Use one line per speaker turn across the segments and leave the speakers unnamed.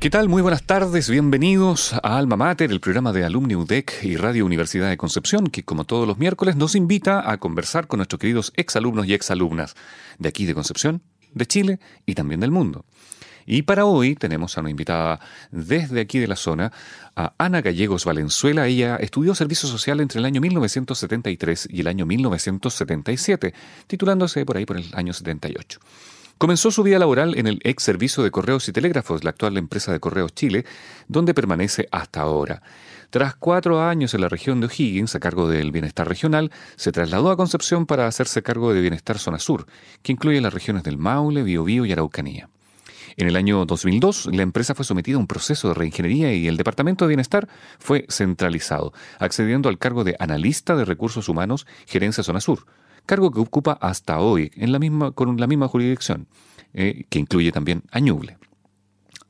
¿Qué tal? Muy buenas tardes, bienvenidos a Alma Mater, el programa de Alumni UDEC y Radio Universidad de Concepción, que como todos los miércoles nos invita a conversar con nuestros queridos exalumnos y exalumnas de aquí de Concepción, de Chile y también del mundo. Y para hoy tenemos a una invitada desde aquí de la zona, a Ana Gallegos Valenzuela. Ella estudió servicio social entre el año 1973 y el año 1977, titulándose por ahí por el año 78. Comenzó su vida laboral en el ex servicio de correos y telégrafos, la actual empresa de Correos Chile, donde permanece hasta ahora. Tras cuatro años en la región de O'Higgins a cargo del Bienestar Regional, se trasladó a Concepción para hacerse cargo de Bienestar Zona Sur, que incluye las regiones del Maule, Biobío y Araucanía. En el año 2002, la empresa fue sometida a un proceso de reingeniería y el Departamento de Bienestar fue centralizado, accediendo al cargo de analista de recursos humanos, gerencia Zona Sur, cargo que ocupa hasta hoy en la misma, con la misma jurisdicción, eh, que incluye también a Ñuble.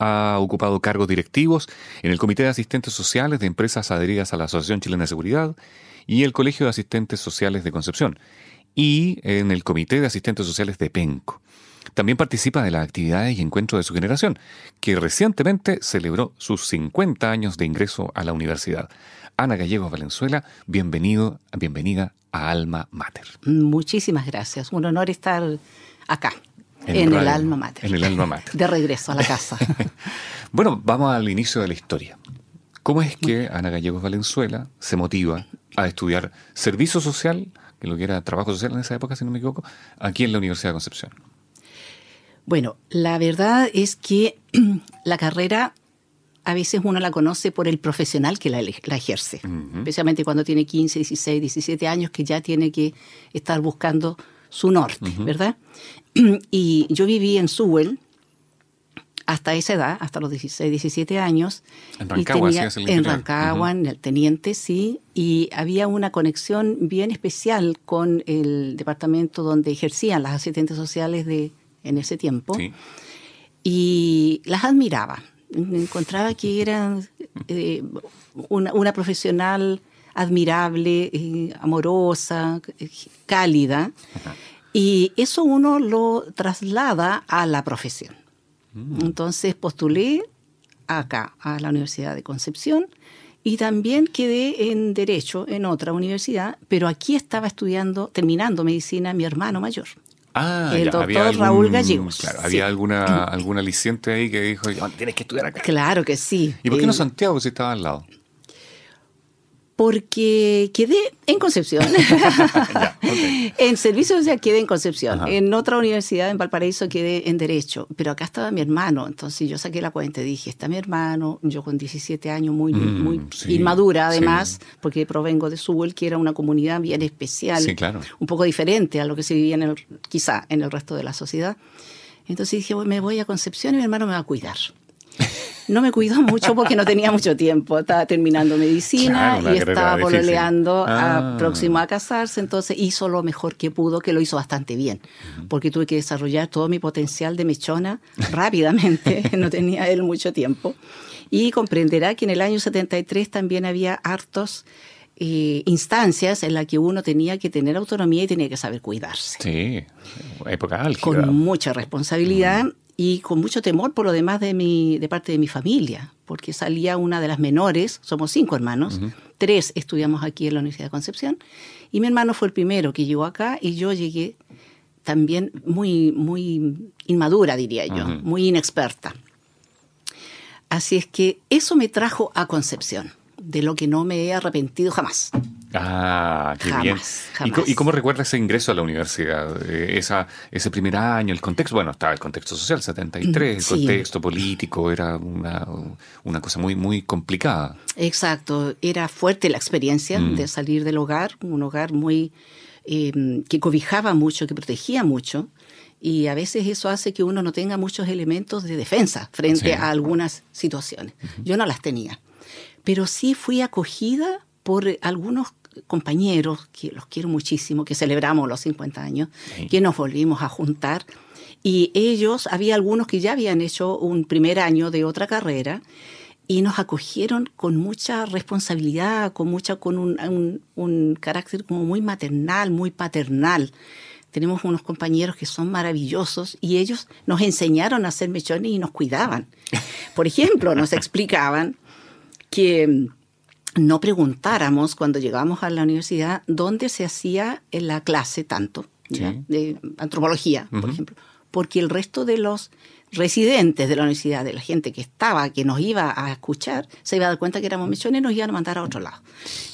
Ha ocupado cargos directivos en el Comité de Asistentes Sociales de Empresas Adheridas a la Asociación Chilena de Seguridad y el Colegio de Asistentes Sociales de Concepción, y en el Comité de Asistentes Sociales de Penco. También participa de las actividades y encuentros de su generación, que recientemente celebró sus 50 años de ingreso a la universidad. Ana Gallegos Valenzuela, bienvenido, bienvenida a Alma Mater.
Muchísimas gracias. Un honor estar acá, en, el Alma Mater.
En el Alma Mater.
De regreso a la casa.
bueno, vamos al inicio de la historia. ¿Cómo es que Ana Gallegos Valenzuela se motiva a estudiar servicio social, que lo que era trabajo social en esa época, si no me equivoco, aquí en la Universidad de Concepción?
Bueno, la verdad es que la carrera a veces uno la conoce por el profesional que la, ejerce, especialmente cuando tiene 15, 16, 17 años, que ya tiene que estar buscando su norte, ¿verdad? Y yo viví en Sewell hasta esa edad, hasta los 16, 17 años.
En Rancagua,
tenía, En Rancagua, en el Teniente, sí. Y había una conexión bien especial con el departamento donde ejercían las asistentes sociales de en ese tiempo. Y las admiraba encontraba que era eh, una, profesional admirable, eh, amorosa, cálida, y eso uno lo traslada a la profesión. Mm. Entonces postulé acá, a la Universidad de Concepción, y también quedé en Derecho en otra universidad, pero aquí estaba estudiando, terminando medicina, mi hermano mayor.
Ah,
el doctor Raúl Gallegos.
Claro, había alguna, alguna aliciente ahí que dijo, tienes que estudiar acá.
Claro que sí.
¿Y por qué no Santiago si estaba al lado?
Porque quedé en Concepción. En servicio social quedé en Concepción. En otra universidad, en Valparaíso, quedé en Derecho. Pero acá estaba mi hermano. Entonces yo saqué la cuenta y dije, está mi hermano, yo con 17 años, muy, mm, muy inmadura además, porque provengo de Sewell, que era una comunidad bien especial.
Claro.
Un poco diferente a lo que se vivía en el, quizá en el resto de la sociedad. Entonces dije, me voy a Concepción y mi hermano me va a cuidar. No me cuidó mucho porque no tenía mucho tiempo. Estaba terminando medicina y estaba pololeando ah. próximo a casarse. Entonces hizo lo mejor que pudo, que lo hizo bastante bien. Porque tuve que desarrollar todo mi potencial de mechona rápidamente. no tenía él mucho tiempo. Y comprenderá que en el año 73 también había hartos eh, instancias en las que uno tenía que tener autonomía y tenía que saber cuidarse.
Sí, época álgida.
Con mucha responsabilidad y con mucho temor por lo demás de, mi, de parte de mi familia, porque salía una de las menores, somos cinco hermanos, tres estudiamos aquí en la Universidad de Concepción, y mi hermano fue el primero que llegó acá y yo llegué también muy, muy inmadura, diría yo, muy inexperta. Así es que eso me trajo a Concepción, de lo que no me he arrepentido jamás.
Ah, qué bien. ¿Y, cómo recuerda ese ingreso a la universidad? Eh, esa, ese primer año, el contexto, bueno, estaba el contexto social, 73, el contexto político, era una, una, cosa muy, muy complicada.
Exacto, era fuerte la experiencia mm. de salir del hogar, un hogar muy eh, que cobijaba mucho, que protegía mucho, y a veces eso hace que uno no tenga muchos elementos de defensa frente a algunas situaciones. Yo no las tenía, pero sí fui acogida por algunos compañeros, que los quiero muchísimo, que celebramos los 50 años, que nos volvimos a juntar. Y ellos, había algunos que ya habían hecho un primer año de otra carrera y nos acogieron con mucha responsabilidad, con, mucha, con un, un carácter como muy maternal, muy paternal tenemos unos compañeros que son maravillosos y ellos nos enseñaron a hacer mechones y nos cuidaban. Por ejemplo, nos explicaban que no preguntáramos cuando llegamos a la universidad dónde se hacía en la clase tanto, de antropología, por ejemplo, porque el resto de los residentes de la universidad, de la gente que estaba, que nos iba a escuchar, se iba a dar cuenta que éramos mechones y nos iban a mandar a otro lado.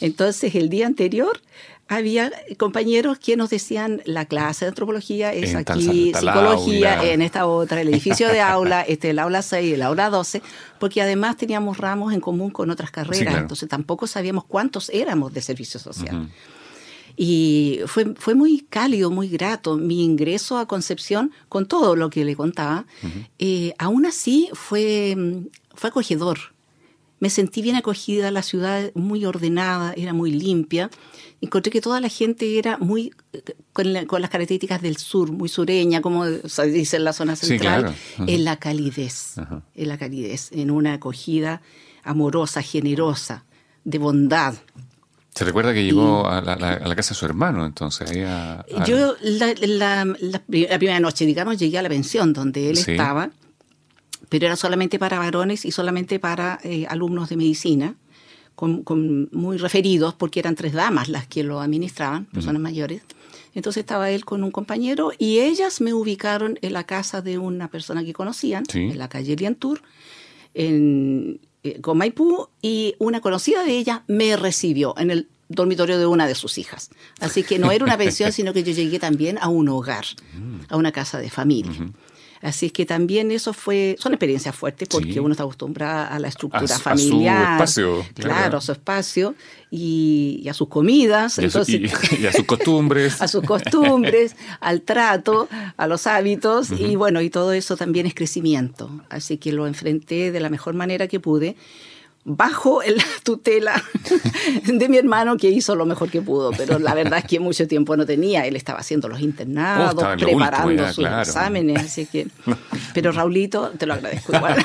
Entonces, el día anterior había compañeros que nos decían la clase de antropología es aquí, psicología en esta otra, el edificio de aula, este el aula 6, el aula 12, porque además teníamos ramos en común con otras carreras, entonces tampoco sabíamos cuántos éramos de servicio social. Y fue, fue muy cálido, muy grato mi ingreso a Concepción con todo lo que le contaba. Eh, aún así fue, fue acogedor. Me sentí bien acogida, la ciudad muy ordenada, era muy limpia encontré que toda la gente era muy con, las características del sur, muy sureña, como se dice en la zona central, en la calidez, en la calidez, en una acogida amorosa, generosa, de bondad.
¿Se recuerda que llegó a, la, casa de su hermano entonces?
Yo la, primera noche, digamos, llegué a la pensión donde él estaba, pero era solamente para varones y solamente para eh, alumnos de medicina con, muy referidos, porque eran tres damas las que lo administraban, personas mayores. Entonces estaba él con un compañero y ellas me ubicaron en la casa de una persona que conocían, en la calle Liantur, en, con Maipú, y una conocida de ella me recibió en el dormitorio de una de sus hijas. Así que no era una pensión, sino que yo llegué también a un hogar, a una casa de familia. Así es que también eso fue, son experiencias fuertes porque uno está acostumbrado a la estructura familiar.
A su espacio.
Claro, a su espacio y, a sus comidas.
Y, entonces, a, sus costumbres.
a sus costumbres, al trato, a los hábitos y bueno, y todo eso también es crecimiento. Así que lo enfrenté de la mejor manera que pude bajo la tutela de mi hermano que hizo lo mejor que pudo, pero la verdad es que mucho tiempo no tenía, él estaba haciendo los internados, oh, preparando sus exámenes, así que pero Raulito, te lo agradezco igual.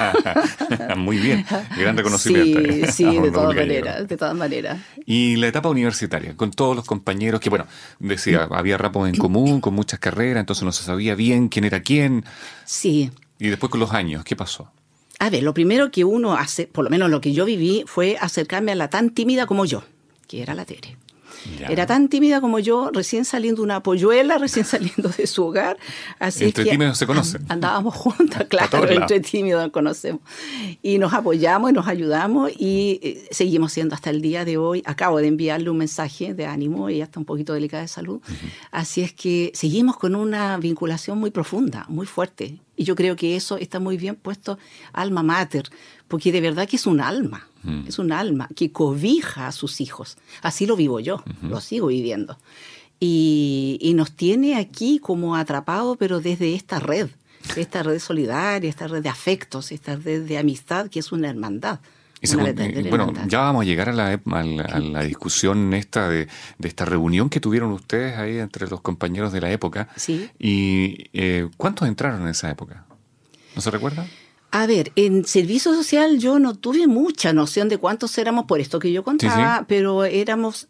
Muy bien, gran reconocimiento.
Sí, sí, de todas maneras, de todas maneras.
Y la etapa universitaria, con todos los compañeros que bueno, decía, había rapos en común, con muchas carreras, entonces no se sabía bien quién era quién.
Sí.
Y después con los años, ¿qué pasó?
A ver, lo primero que uno hace, por lo menos lo que yo viví, fue acercarme a la tan tímida como yo, que era la Tere. Era tan tímida como yo, recién saliendo una polluela, recién saliendo de su hogar. Así
entre tímidos se conocen.
Andábamos juntas, claro, entre tímidos nos conocemos. Y nos apoyamos y nos ayudamos y eh, seguimos siendo hasta el día de hoy. Acabo de enviarle un mensaje de ánimo, ella está un poquito delicada de salud. Así es que seguimos con una vinculación muy profunda, muy fuerte. Y yo creo que eso está muy bien puesto alma mater, porque de verdad que es un alma, mm. es un alma que cobija a sus hijos. Así lo vivo yo, lo sigo viviendo. Y, nos tiene aquí como atrapado, pero desde esta red, esta red solidaria, esta red de afectos, esta red de amistad, que es una hermandad.
Bueno, ya vamos a llegar a la, la discusión esta de, esta reunión que tuvieron ustedes ahí entre los compañeros de la época.
Sí.
¿Y eh, cuántos entraron en esa época? ¿No se recuerda?
A ver, en servicio social yo no tuve mucha noción de cuántos éramos por esto que yo contaba, pero éramos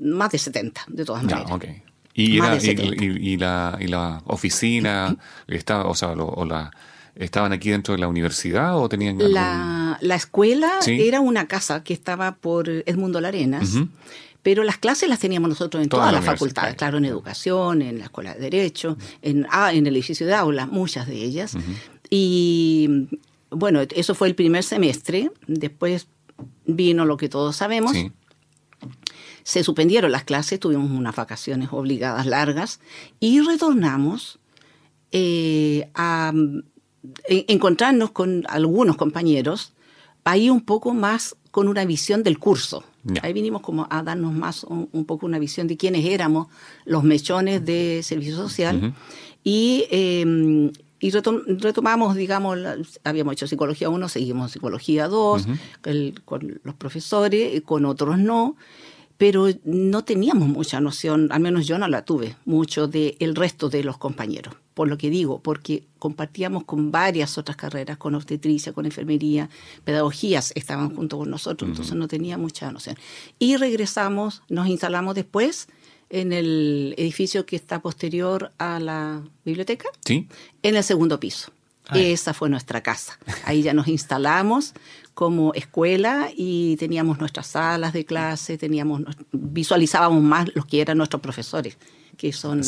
más de 70, de todas maneras.
Ya, okay. ¿Y, y, la, y la oficina, estaba, o sea, o la, ¿estaban aquí dentro de la universidad o tenían
la, la escuela era una casa que estaba por Edmundo Larenas. Pero las clases las teníamos nosotros en todas las facultades, claro, en educación, en la escuela de derecho, en, ah, en el edificio de aula, muchas de ellas. Y bueno, eso fue el primer semestre. Después vino lo que todos sabemos. se suspendieron las clases, tuvimos unas vacaciones obligadas largas y retornamos eh, a, encontrarnos con algunos compañeros ahí un poco más con una visión del curso. Ahí vinimos como a darnos más un, poco una visión de quiénes éramos los mechones de servicio social. Y, em, y retomamos, digamos, habíamos hecho psicología 1, seguimos psicología 2, con los profesores, con otros no pero no teníamos mucha noción, al menos yo no la tuve, mucho del el resto de los compañeros. Por lo que digo, porque compartíamos con varias otras carreras, con obstetricia, con enfermería, pedagogías estaban junto con nosotros, entonces no tenía mucha noción. Y regresamos, nos instalamos después en el edificio que está posterior a la biblioteca,
¿Sí?
en el segundo piso. Esa fue nuestra casa. Ahí ya nos instalamos como escuela y teníamos nuestras salas de clase, teníamos visualizábamos más los que eran nuestros profesores, que son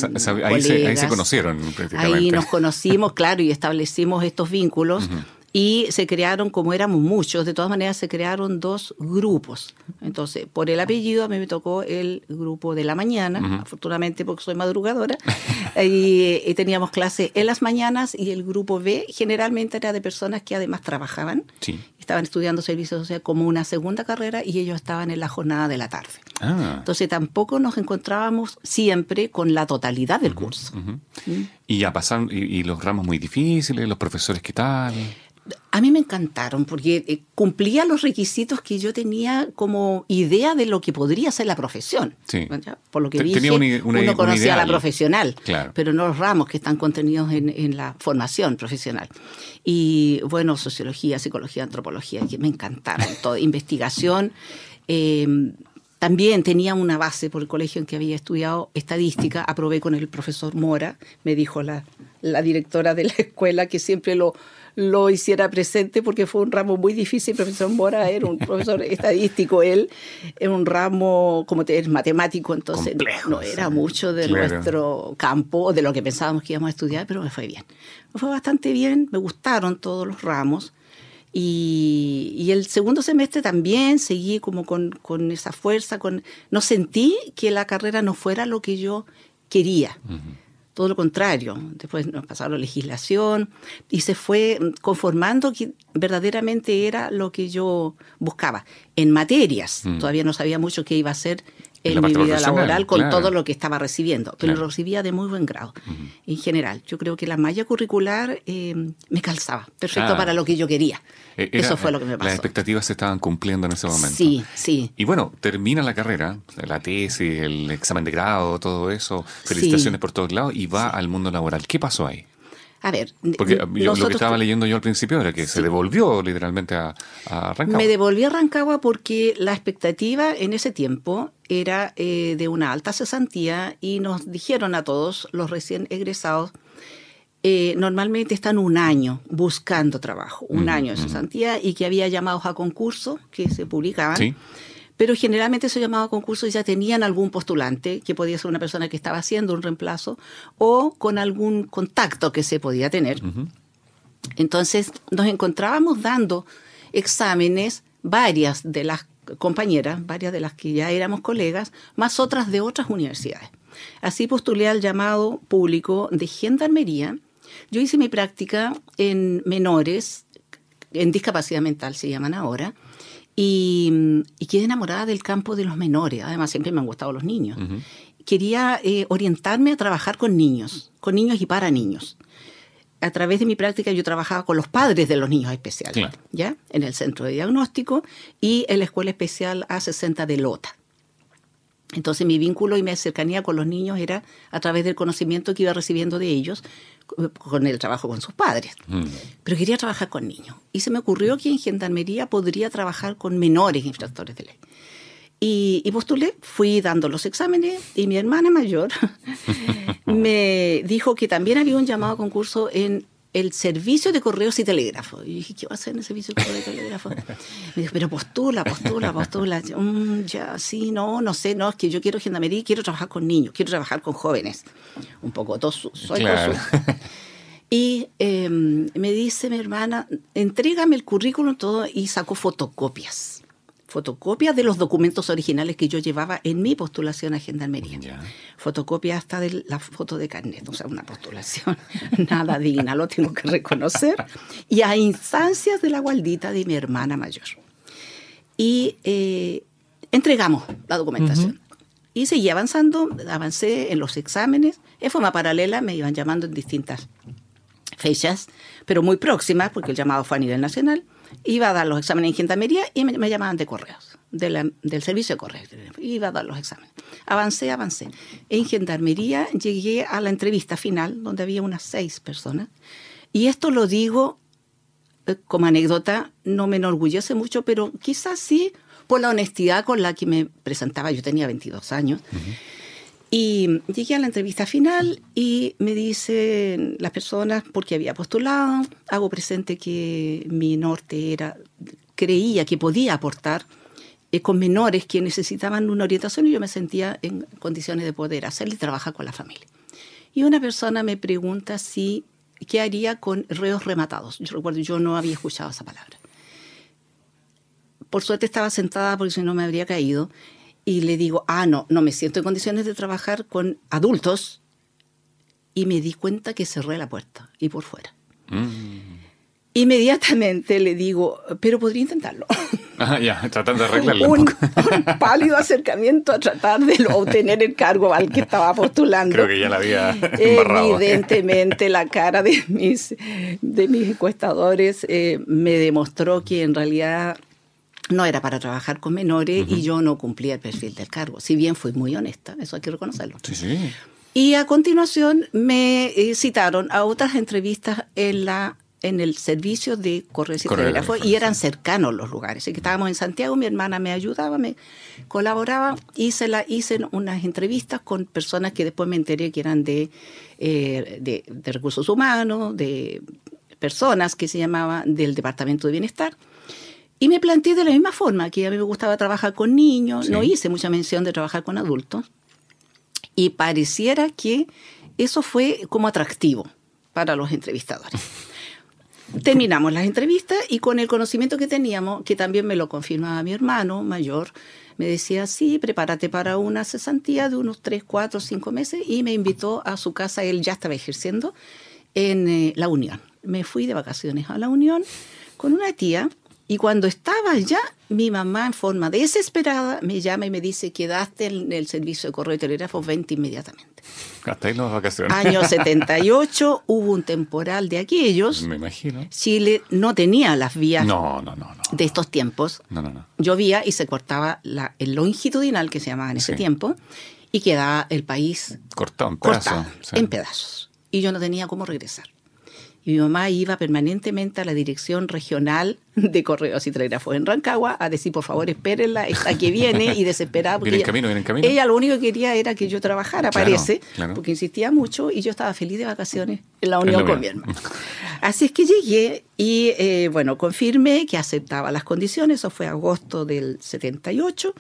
ahí, se, conocieron
Ahí nos conocimos, claro, y establecimos estos vínculos y se crearon, como éramos muchos, de todas maneras se crearon dos grupos. Entonces, por el apellido a mí me tocó el grupo de la mañana, afortunadamente porque soy madrugadora, y, teníamos clase en las mañanas y el grupo B generalmente era de personas que además trabajaban, estaban estudiando servicios sociales como una segunda carrera y ellos estaban en la jornada de la tarde. Ah. Entonces tampoco nos encontrábamos siempre con la totalidad del curso.
¿Mm? Y ya pasaron, y, los ramos muy difíciles, los profesores qué tal.
A mí me encantaron porque eh, cumplía los requisitos que yo tenía como idea de lo que podría ser la profesión. Por lo que dije, uno conocía a la profesional, pero no los ramos que están contenidos en, la formación profesional. Y bueno, sociología, psicología, antropología, que me encantaron. Todo, investigación. Em, también tenía una base por el colegio en que había estudiado estadística. Aprobé con el profesor Mora, me dijo la, la directora de la escuela, que siempre lo lo hiciera presente porque fue un ramo muy difícil. El profesor Mora era un profesor estadístico, él era un ramo como te, matemático, entonces no era mucho de nuestro campo, de lo que pensábamos que íbamos a estudiar, pero me fue bien. Me fue bastante bien, me gustaron todos los ramos. Y, y el segundo semestre también seguí como con, con, esa fuerza, con, no sentí que la carrera no fuera lo que yo quería todo lo contrario. Después nos pasaron legislación y se fue conformando que verdaderamente era lo que yo buscaba. En materias, mm. todavía no sabía mucho qué iba a ser en mi vida laboral con todo lo que estaba recibiendo, pero lo recibía de muy buen grado. En general, yo creo que la malla curricular eh, me calzaba, perfecto ah. para lo que yo quería. Eh, Eso fue lo que me pasó.
Las expectativas se estaban cumpliendo en ese momento.
Sí, sí.
Y bueno, termina la carrera, la tesis, el examen de grado, todo eso, felicitaciones por todos lados y va al mundo laboral. ¿Qué pasó ahí?
A ver,
porque lo que estaba leyendo yo al principio era que se devolvió literalmente a, a, Rancagua.
Me devolví a Rancagua porque la expectativa en ese tiempo era eh, de una alta cesantía y nos dijeron a todos los recién egresados eh, normalmente están un año buscando trabajo, un año de cesantía y que había llamados a concursos que se publicaban. ¿Sí? pero generalmente esos llamados a concursos ya tenían algún postulante, que podía ser una persona que estaba haciendo un reemplazo, o con algún contacto que se podía tener. Entonces nos encontrábamos dando exámenes, varias de las compañeras, varias de las que ya éramos colegas, más otras de otras universidades. Así postulé al llamado público de gendarmería. Yo hice mi práctica en menores, en discapacidad mental se llaman ahora, y, quedé enamorada del campo de los menores. Además, siempre me han gustado los niños. Quería eh, orientarme a trabajar con niños, con niños y para niños. A través de mi práctica yo trabajaba con los padres de los niños especiales, ¿ya? En el centro de diagnóstico y en la escuela especial A60 de Lota. Entonces mi vínculo y mi cercanía con los niños era a través del conocimiento que iba recibiendo de ellos con el trabajo con sus padres. Mm. Pero quería trabajar con niños. Y se me ocurrió que en Gendarmería podría trabajar con menores infractores de ley. Y, y, postulé, fui dando los exámenes y mi hermana mayor me dijo que también había un llamado a concurso en el servicio de correos y telégrafos. Y dije, ¿qué va a hacer en el servicio de correos y telégrafos? Me dijo, pero postula, postula, postula. Mm, ya, sí, no, no sé, no, es que yo quiero gendarmería y quiero trabajar con niños, quiero trabajar con jóvenes. Un poco tosu, soy claro. Y em, me dice mi hermana, entrégame el currículum todo y sacó fotocopias. Fotocopias de los documentos originales que yo llevaba en mi postulación a Gendarmería. Fotocopia hasta de la foto de carnet, o sea, una postulación nada digna, lo tengo que reconocer. Y a instancias de la gualdita de mi hermana mayor. Y eh, entregamos la documentación. Y seguí avanzando, avancé en los exámenes. En forma paralela me iban llamando en distintas fechas, pero muy próximas, porque el llamado fue a nivel nacional iba a dar los exámenes en gendarmería y me, llamaban de correos, del servicio de correos. Iba a dar los exámenes. Avancé, avancé. En gendarmería llegué a la entrevista final, donde había unas seis personas. Y esto lo digo eh, como anécdota, no me enorgullece mucho, pero quizás sí por la honestidad con la que me presentaba. Yo tenía 22 años. Y llegué a la entrevista final y me dicen las personas, porque había postulado, hago presente que mi norte era, creía que podía aportar eh, con menores que necesitaban una orientación y yo me sentía en condiciones de poder hacerlo y trabajar con la familia. Y una persona me pregunta si, ¿qué haría con reos rematados? Yo recuerdo, yo no había escuchado esa palabra. Por suerte estaba sentada porque si no me habría caído y le digo, ah, no, no me siento en condiciones de trabajar con adultos. Y me di cuenta que cerré la puerta y por fuera. Mm. Inmediatamente le digo, pero podría intentarlo.
Ah, ya, tratando de arreglarlo.
Un, un, pálido acercamiento a tratar de obtener el cargo al que estaba postulando.
Creo que ya la había
embarrado. Evidentemente la cara de mis, de mis encuestadores eh, me demostró que en realidad no era para trabajar con menores y yo no cumplía el perfil del cargo. Si bien fui muy honesta, eso hay que reconocerlo.
Sí, sí.
Y a continuación me eh, citaron a otras entrevistas en la en el servicio de correos y telégrafo y eran cercanos los lugares. Así que estábamos en Santiago, mi hermana me ayudaba, me colaboraba, hice, la, hice unas entrevistas con personas que después me enteré que eran de, eh, de, de recursos humanos, de personas que se llamaban del Departamento de Bienestar y me planteé de la misma forma, que a mí me gustaba trabajar con niños, no hice mucha mención de trabajar con adultos, y pareciera que eso fue como atractivo para los entrevistadores. Terminamos las entrevistas y con el conocimiento que teníamos, que también me lo confirmaba mi hermano mayor, me decía, sí, prepárate para una cesantía de unos 3, 4, 5 meses y me invitó a su casa, él ya estaba ejerciendo en eh, la Unión. Me fui de vacaciones a la Unión con una tía y cuando estaba allá, mi mamá en forma desesperada me llama y me dice, quedaste en el servicio de correo y telégrafo, vente inmediatamente.
Hasta ahí las vacaciones.
Año 78 hubo un temporal de aquellos.
Me imagino.
Chile no tenía las vías
no, no, no,
de estos tiempos.
No, no, no.
Llovía y se cortaba la, el longitudinal que se llamaba en ese tiempo y quedaba el país
cortado en pedazos.
En pedazos. Y yo no tenía cómo regresar. Y mi mamá iba permanentemente a la dirección regional de correos y telégrafos en Rancagua a decir, por favor, espérenla, esta que viene, y desesperada.
Porque viene en camino, viene en camino.
Ella lo único que quería era que yo trabajara, parece, porque insistía mucho y yo estaba feliz de vacaciones en la unión con mi hermano. Así es que llegué y, eh, bueno, confirmé que aceptaba las condiciones, eso fue agosto del 78.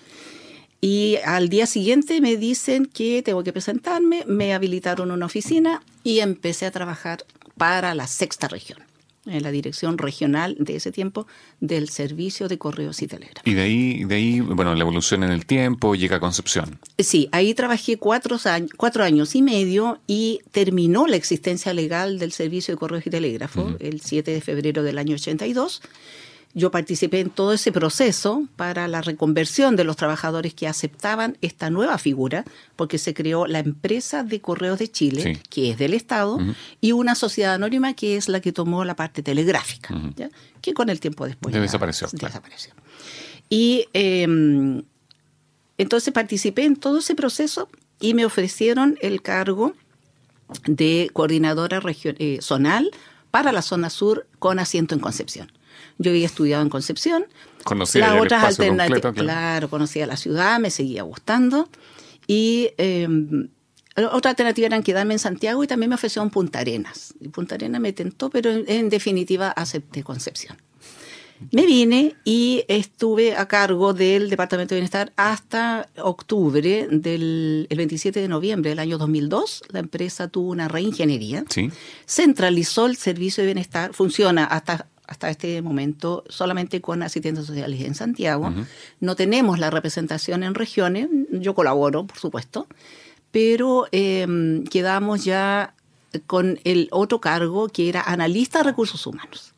Y al día siguiente me dicen que tengo que presentarme, me habilitaron una oficina y empecé a trabajar para la sexta región, en la dirección regional de ese tiempo del Servicio de Correos y Telégrafos.
Y de ahí, de ahí, bueno, la evolución en el tiempo llega a Concepción.
Sí, ahí trabajé cuatro, cuatro años y medio y terminó la existencia legal del Servicio de Correos y Telégrafos el 7 de febrero del año 82 yo participé en todo ese proceso para la reconversión de los trabajadores que aceptaban esta nueva figura, porque se creó la empresa de correos de Chile, que es del Estado, y una sociedad anónima que es la que tomó la parte telegráfica, que con el tiempo después
desapareció.
desapareció. Y em, entonces participé en todo ese proceso y me ofrecieron el cargo de coordinadora eh, zonal para la zona sur con asiento en Concepción. Yo había estudiado en Concepción.
Conocía las otras alternativas.
Claro. conocía la ciudad, me seguía gustando. Y em, otra alternativa era quedarme en Santiago y también me ofrecieron Punta Arenas. Y Punta Arenas me tentó, pero en, definitiva acepté Concepción. Me vine y estuve a cargo del Departamento de Bienestar hasta octubre del 27 de noviembre del año 2002. La empresa tuvo una reingeniería.
¿Sí?
Centralizó el servicio de bienestar, funciona hasta hasta este momento solamente con asistentes sociales en Santiago. No tenemos la representación en regiones, yo colaboro, por supuesto, pero em, quedamos ya con el otro cargo que era analista de recursos humanos.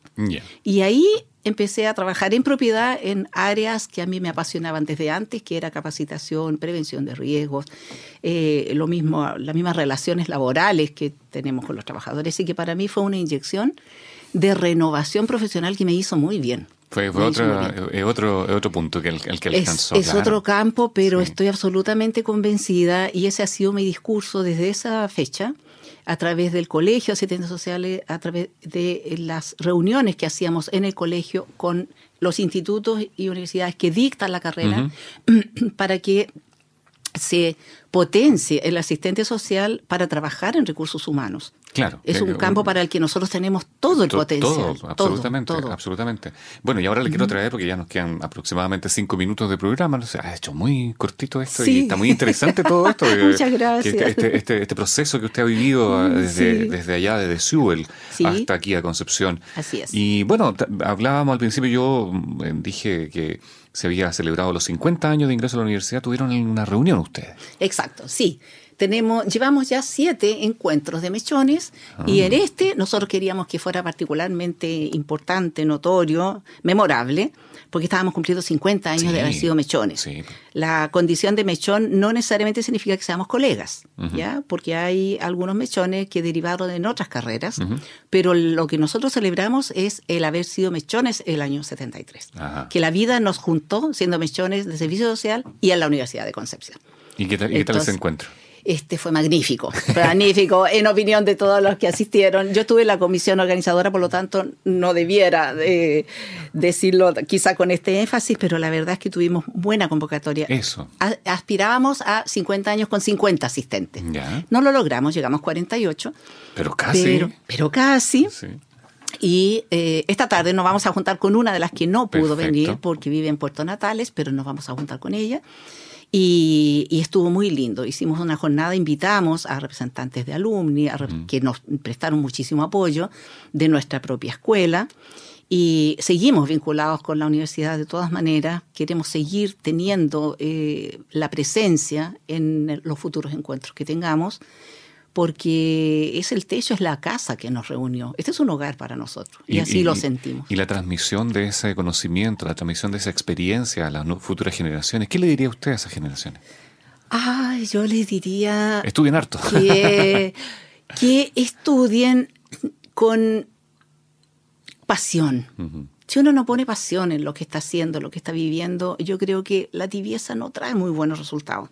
Y ahí empecé a trabajar en propiedad en áreas que a mí me apasionaban desde antes, que era capacitación, prevención de riesgos, eh, lo mismo, las mismas relaciones laborales que tenemos con los trabajadores, y que para mí fue una inyección de renovación profesional que me hizo muy bien.
Fue, otro, otro, otro punto que el, que alcanzó.
Es, otro campo, pero estoy absolutamente convencida y ese ha sido mi discurso desde esa fecha a través del colegio asistentes sociales, a través de las reuniones que hacíamos en el colegio con los institutos y universidades que dictan la carrera, para que se potencie el asistente social para trabajar en recursos humanos.
Claro.
Es un campo para el que nosotros tenemos todo el potencial.
Todo, absolutamente, absolutamente. Bueno, y ahora le quiero traer, porque ya nos quedan aproximadamente cinco minutos de programa, no ha hecho muy cortito esto y está muy interesante todo esto.
Muchas gracias.
Este, este, este, proceso que usted ha vivido ah, desde, desde allá, desde Sewell hasta aquí a Concepción.
Así es.
Y bueno, hablábamos al principio, yo mm, dije que se había celebrado los 50 años de ingreso a la universidad, tuvieron una reunión ustedes.
Exacto, sí. Tenemos, llevamos ya siete encuentros de mechones y en ah. este nosotros queríamos que fuera particularmente importante, notorio, memorable, porque estábamos cumpliendo 50 años de haber sido mechones. La condición de mechón no necesariamente significa que seamos colegas, ¿ya? porque hay algunos mechones que derivaron en otras carreras, pero lo que nosotros celebramos es el haber sido mechones el año 73, que la vida nos juntó siendo mechones de servicio social y en la Universidad de Concepción.
¿Y qué tal, ¿y qué tal ese encuentro?
Este fue magnífico, magnífico, en opinión de todos los que asistieron. Yo estuve en la comisión organizadora, por lo tanto no debiera de decirlo quizá con este énfasis, pero la verdad es que tuvimos buena convocatoria.
Eso.
aspirábamos a 50 años con 50 asistentes. No lo logramos, llegamos a 48.
Pero casi.
Pero, casi. Y eh, esta tarde nos vamos a juntar con una de las que no pudo venir porque vive en Puerto Natales, pero nos vamos a juntar con ella. Y, estuvo muy lindo. Hicimos una jornada, invitamos a representantes de alumni que nos prestaron muchísimo apoyo de nuestra propia escuela y seguimos vinculados con la universidad de todas maneras. Queremos seguir teniendo eh, la presencia en los futuros encuentros que tengamos porque es el techo, es la casa que nos reunió. Este es un hogar para nosotros y, así lo sentimos.
Y la transmisión de ese conocimiento, la transmisión de esa experiencia a las futuras generaciones, ¿qué le diría usted a esas generaciones?
Ay, yo les diría...
Estudien harto.
Que, que estudien con pasión. Si uno no pone pasión en lo que está haciendo, lo que está viviendo, yo creo que la tibieza no trae muy buenos resultados.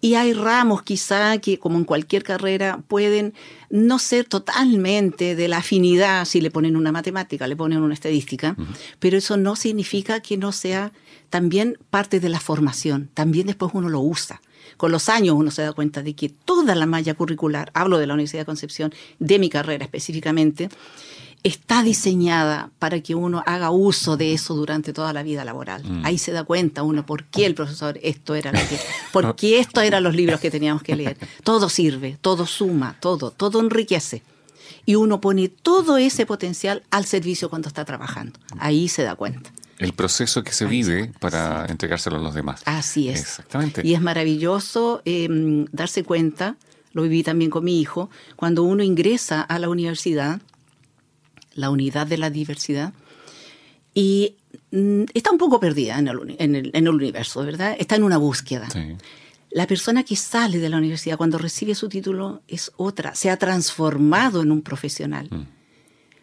Y hay ramos quizá que, como en cualquier carrera, pueden no ser totalmente de la afinidad si le ponen una matemática, le ponen una estadística, pero eso no significa que no sea también parte de la formación. También después uno lo usa. Con los años uno se da cuenta de que toda la malla curricular, hablo de la Universidad de Concepción, de mi carrera específicamente, está diseñada para que uno haga uso de eso durante toda la vida laboral. Mm. Ahí se da cuenta uno por qué el profesor esto era lo que, por qué esto eran los libros que teníamos que leer. Todo sirve, todo suma, todo, todo enriquece. Y uno pone todo ese potencial al servicio cuando está trabajando. Ahí se da cuenta.
El proceso que se vive para entregárselo a los demás.
Así es.
Exactamente.
Y es maravilloso em, darse cuenta, lo viví también con mi hijo, cuando uno ingresa a la universidad la unidad de la diversidad, y mm, está un poco perdida en el, en el, en el universo, ¿verdad? Está en una búsqueda. La persona que sale de la universidad cuando recibe su título es otra, se ha transformado en un profesional, mm.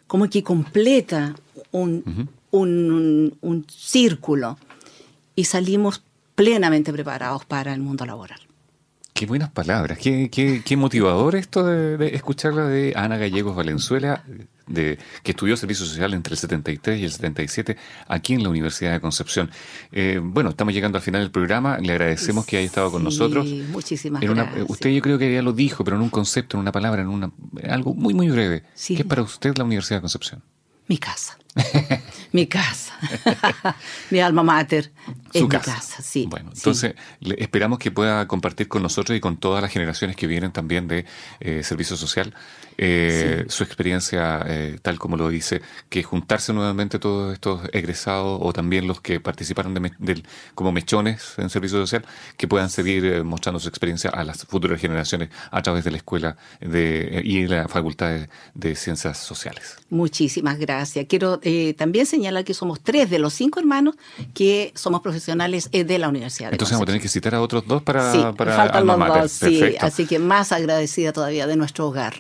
como que completa un, un, un, círculo y salimos plenamente preparados para el mundo laboral.
Qué buenas palabras, qué, qué, qué motivador esto de, de, escucharla de Ana Gallegos Valenzuela, de, que estudió Servicio Social entre el 73 y el 77 aquí en la Universidad de Concepción. Eh, bueno, estamos llegando al final del programa. Le agradecemos que haya estado con nosotros.
Muchísimas
gracias. Usted yo creo que ya lo dijo, pero en un concepto, en una palabra, en una, algo muy, muy breve. ¿Qué es para usted la Universidad de Concepción?
Mi casa. mi casa, mi alma mater.
Su casa. sí. Bueno, entonces esperamos que pueda compartir con nosotros y con todas las generaciones que vienen también de eh, servicio social eh, su experiencia, eh, tal como lo dice, que juntarse nuevamente todos estos egresados o también los que participaron de, como mechones en servicio social, que puedan seguir mostrando su experiencia a las futuras generaciones a través de la escuela de, y la facultad de, de Ciencias Sociales.
Muchísimas gracias. Quiero también señalar que somos tres de los cinco hermanos que somos profesores eh, de la Universidad.
Entonces vamos a tener que citar a otros dos para,
sí,
para
faltan los dos, sí, así que más agradecida todavía de nuestro hogar.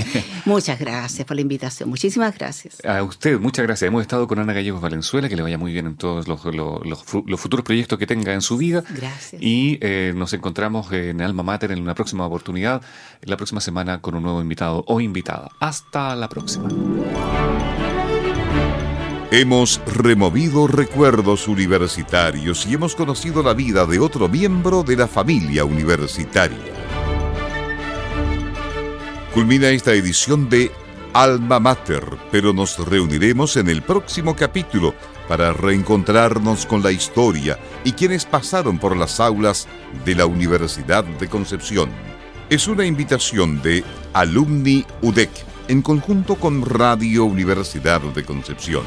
muchas gracias por la invitación, muchísimas gracias.
A usted, muchas gracias. Hemos estado con Ana Gallegos Valenzuela, que le vaya muy bien en todos los, los, futuros proyectos que tenga en su vida.
Gracias.
Y eh, nos encontramos en Alma Mater en una próxima oportunidad, la próxima semana con un nuevo invitado o invitada. Hasta la próxima.
Hemos removido recuerdos universitarios y hemos conocido la vida de otro miembro de la familia universitaria. Culmina esta edición de Alma Mater, pero nos reuniremos en el próximo capítulo para reencontrarnos con la historia y quienes pasaron por las aulas de la Universidad de Concepción. Es una invitación de Alumni UDEC en conjunto con Radio Universidad de Concepción.